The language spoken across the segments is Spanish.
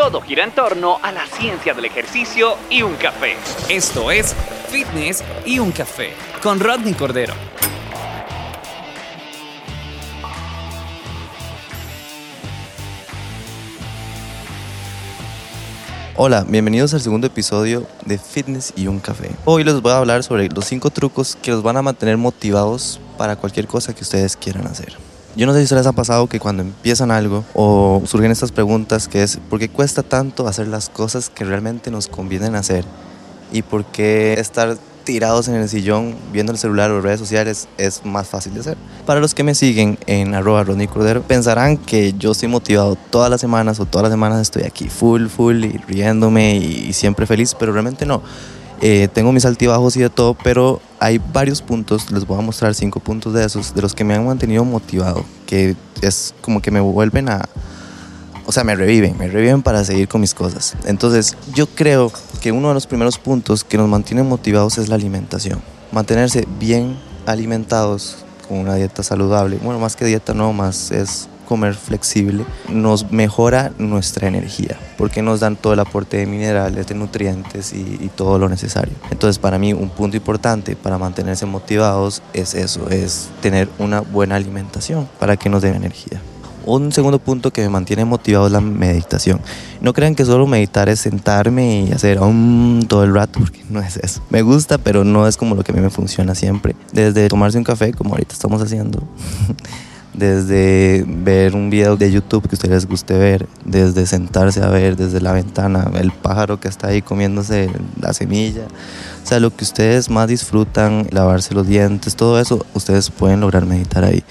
Todo gira en torno a la ciencia del ejercicio y un café. Esto es Fitness y un café con Rodney Cordero. Hola, bienvenidos al segundo episodio de Fitness y un café. Hoy les voy a hablar sobre los 5 trucos que los van a mantener motivados para cualquier cosa que ustedes quieran hacer. Yo no sé si les ha pasado que cuando empiezan algo o surgen estas preguntas que es ¿por qué cuesta tanto hacer las cosas que realmente nos convienen hacer? ¿Y por qué estar tirados en el sillón viendo el celular o redes sociales es más fácil de hacer? Para los que me siguen en arroba Rodney Cordero pensarán que yo estoy motivado todas las semanas o todas las semanas estoy aquí full, full y riéndome y siempre feliz, pero realmente no eh, tengo mis altibajos y de todo, pero hay varios puntos, les voy a mostrar cinco puntos de esos, de los que me han mantenido motivado, que es como que me vuelven a, o sea, me reviven, me reviven para seguir con mis cosas. Entonces, yo creo que uno de los primeros puntos que nos mantiene motivados es la alimentación. Mantenerse bien alimentados con una dieta saludable. Bueno, más que dieta no, más es comer flexible nos mejora nuestra energía porque nos dan todo el aporte de minerales, de nutrientes y, todo lo necesario. Entonces para mí un punto importante para mantenerse motivados es eso, es tener una buena alimentación para que nos dé energía. Un segundo punto que me mantiene motivado es la meditación. No crean que solo meditar es sentarme y hacer um, todo el rato, porque no es eso. Me gusta, pero no es como lo que a mí me funciona siempre. Desde tomarse un café, como ahorita estamos haciendo, desde ver un video de YouTube que a ustedes les guste ver, desde sentarse a ver desde la ventana el pájaro que está ahí comiéndose la semilla, o sea, lo que ustedes más disfrutan, lavarse los dientes, todo eso, ustedes pueden lograr meditar ahí.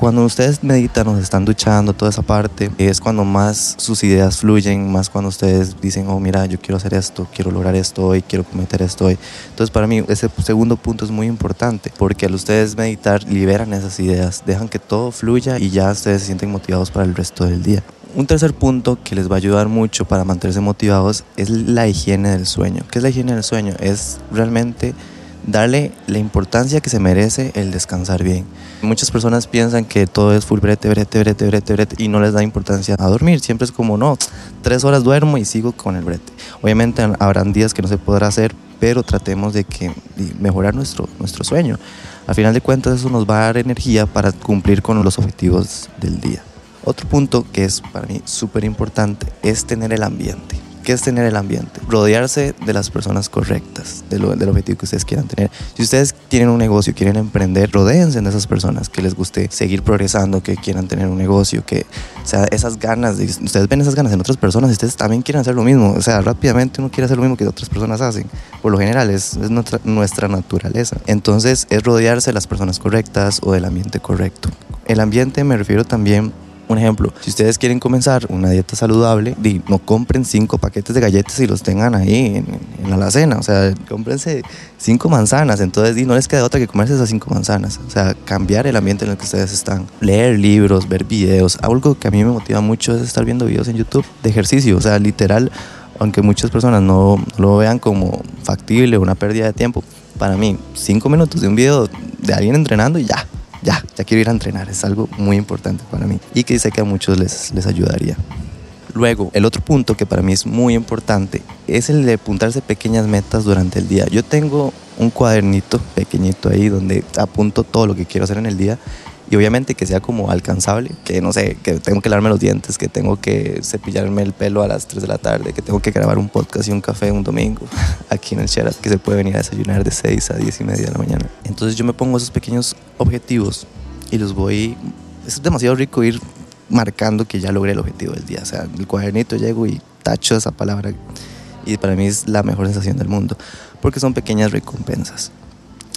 Cuando ustedes meditan se están duchando, toda esa parte, es cuando más sus ideas fluyen, más cuando ustedes dicen, oh, mira, yo quiero hacer esto, quiero lograr esto hoy, quiero cometer esto hoy. Entonces, para mí, ese segundo punto es muy importante, porque al ustedes meditar, liberan esas ideas, dejan que todo fluya y ya ustedes se sienten motivados para el resto del día. Un tercer punto que les va a ayudar mucho para mantenerse motivados es la higiene del sueño. ¿Qué es la higiene del sueño? Es realmente darle la importancia que se merece el descansar bien. Muchas personas piensan que todo es full brete, brete, brete, brete, brete y no les da importancia a dormir. Siempre es como, no, tres horas duermo y sigo con el brete. Obviamente habrán días que no se podrá hacer, pero tratemos de, que, mejorar nuestro, nuestro sueño. Al final de cuentas eso nos va a dar energía para cumplir con los objetivos del día. Otro punto que es para mí súper importante es tener el ambiente es tener el ambiente? Rodearse de las personas correctas, del objetivo que ustedes quieran tener. Si ustedes tienen un negocio, quieren emprender, rodeense de esas personas que les guste seguir progresando, que quieran tener un negocio, que sea, esas ganas, de, ustedes ven esas ganas en otras personas, ustedes también quieren hacer lo mismo. O sea, rápidamente uno quiere hacer lo mismo que otras personas hacen. Por lo general, es, es nuestra, nuestra naturaleza. Entonces, es rodearse de las personas correctas o del ambiente correcto. El ambiente me refiero también un ejemplo, si ustedes quieren comenzar una dieta saludable, no compren cinco paquetes de galletas y los tengan ahí en, la alacena. O sea, cómprense cinco manzanas. Entonces, no les queda otra que comerse esas cinco manzanas. O sea, cambiar el ambiente en el que ustedes están. Leer libros, ver videos. Algo que a mí me motiva mucho es estar viendo videos en YouTube de ejercicio. O sea, literal, aunque muchas personas no, lo vean como factible una pérdida de tiempo, para mí, cinco minutos de un video de alguien entrenando y ya, ya, ya quiero ir a entrenar. Es algo muy importante para mí y que sé que a muchos les, les ayudaría. Luego, el otro punto que para mí es muy importante es el de apuntarse pequeñas metas durante el día. Yo tengo un cuadernito pequeñito ahí donde apunto todo lo que quiero hacer en el día y obviamente que sea como alcanzable, que no sé, que tengo que lavarme los dientes, que tengo que cepillarme el pelo a las 3 de la tarde, que tengo que grabar un podcast y un café un domingo aquí en el Sheraton, que se puede venir a desayunar de 6 a 10 y media de la mañana. Entonces yo me pongo esos pequeños objetivos y los voy... Es demasiado rico ir marcando que ya logré el objetivo del día. O sea, el cuadernito llego y tacho esa palabra y para mí es la mejor sensación del mundo, porque son pequeñas recompensas.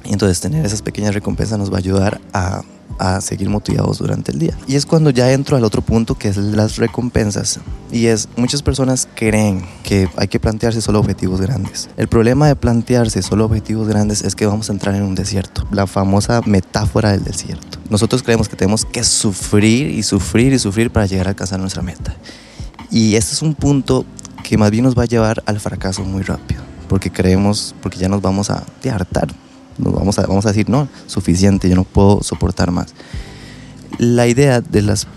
Entonces tener esas pequeñas recompensas nos va a ayudar a a seguir motivados durante el día. Y es cuando ya entro al otro punto que es las recompensas. Y es, muchas personas creen que hay que plantearse solo objetivos grandes. El problema de plantearse solo objetivos grandes es que vamos a entrar en un desierto. La famosa metáfora del desierto. Nosotros creemos que tenemos que sufrir y sufrir y sufrir para llegar a alcanzar nuestra meta. Y este es un punto que más bien nos va a llevar al fracaso muy rápido. Porque creemos, porque ya nos vamos a hartar vamos a, vamos a decir, no, suficiente, yo no puedo soportar más. La idea de las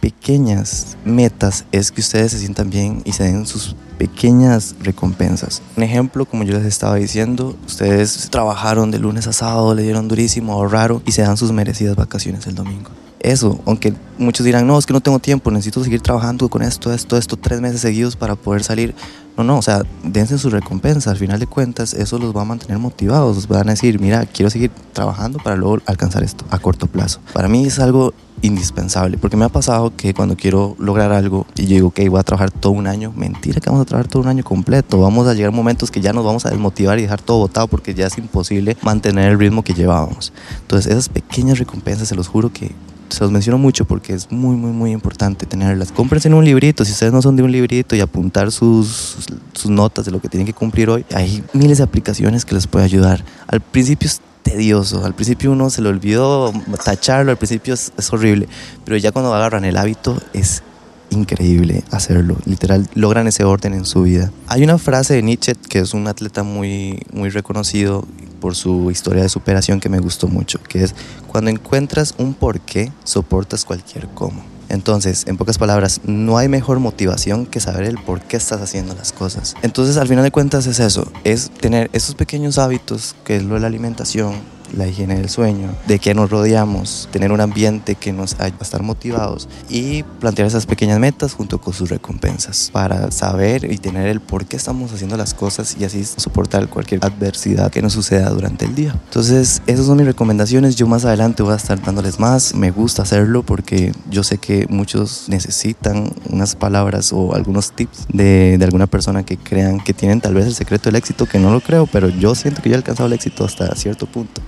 pequeñas metas es que ustedes se sientan bien y se den sus pequeñas recompensas. Un ejemplo, como yo les estaba diciendo, ustedes trabajaron de lunes a sábado, le dieron durísimo, raro y se dan sus merecidas vacaciones el domingo. Eso, aunque muchos dirán, no, es que no tengo tiempo, necesito seguir trabajando con esto, esto, esto, tres meses seguidos para poder salir. No, no, o sea, dense su recompensa. Al final de cuentas, eso los va a mantener motivados. Los van a decir, mira, quiero seguir trabajando para luego alcanzar esto a corto plazo. Para mí es algo indispensable, porque me ha pasado que cuando quiero lograr algo y yo digo, ok, voy a trabajar todo un año, mentira que vamos a trabajar todo un año completo, vamos a llegar momentos que ya nos vamos a desmotivar y dejar todo botado porque ya es imposible mantener el ritmo que llevábamos. Entonces esas pequeñas recompensas, se los juro que se los menciono mucho porque es muy, muy, muy importante tenerlas. Cómprense en un librito, si ustedes no son de un librito y apuntar sus, sus, notas de lo que tienen que cumplir hoy, hay miles de aplicaciones que les puede ayudar. Al principio es tedioso, al principio uno se le olvidó tacharlo, al principio es, es horrible, pero ya cuando agarran el hábito es increíble hacerlo. Literal, logran ese orden en su vida. Hay una frase de Nietzsche, que es un atleta muy, muy reconocido por su historia de superación que me gustó mucho, que es cuando encuentras un porqué, soportas cualquier cómo. Entonces, en pocas palabras, no hay mejor motivación que saber el por qué estás haciendo las cosas. Entonces, al final de cuentas es eso, es tener esos pequeños hábitos, que es lo de la alimentación, la higiene del sueño, de que nos rodeamos, tener un ambiente que nos ayude a estar motivados y plantear esas pequeñas metas junto con sus recompensas para saber y tener el por qué estamos haciendo las cosas y así soportar cualquier adversidad que nos suceda durante el día. Entonces, esas son mis recomendaciones. Yo más adelante voy a estar dándoles más. Me gusta hacerlo porque yo sé que muchos necesitan unas palabras o algunos tips de, de alguna persona que crean que tienen tal vez el secreto del éxito, que no lo creo, pero yo siento que yo he alcanzado el éxito hasta cierto punto.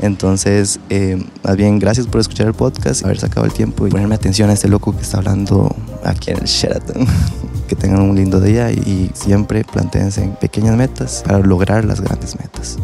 Entonces, eh, más bien, gracias por escuchar el podcast, haber sacado el tiempo y ponerme atención a este loco que está hablando aquí en el Sheraton. que tengan un lindo día y siempre planteense en pequeñas metas para lograr las grandes metas.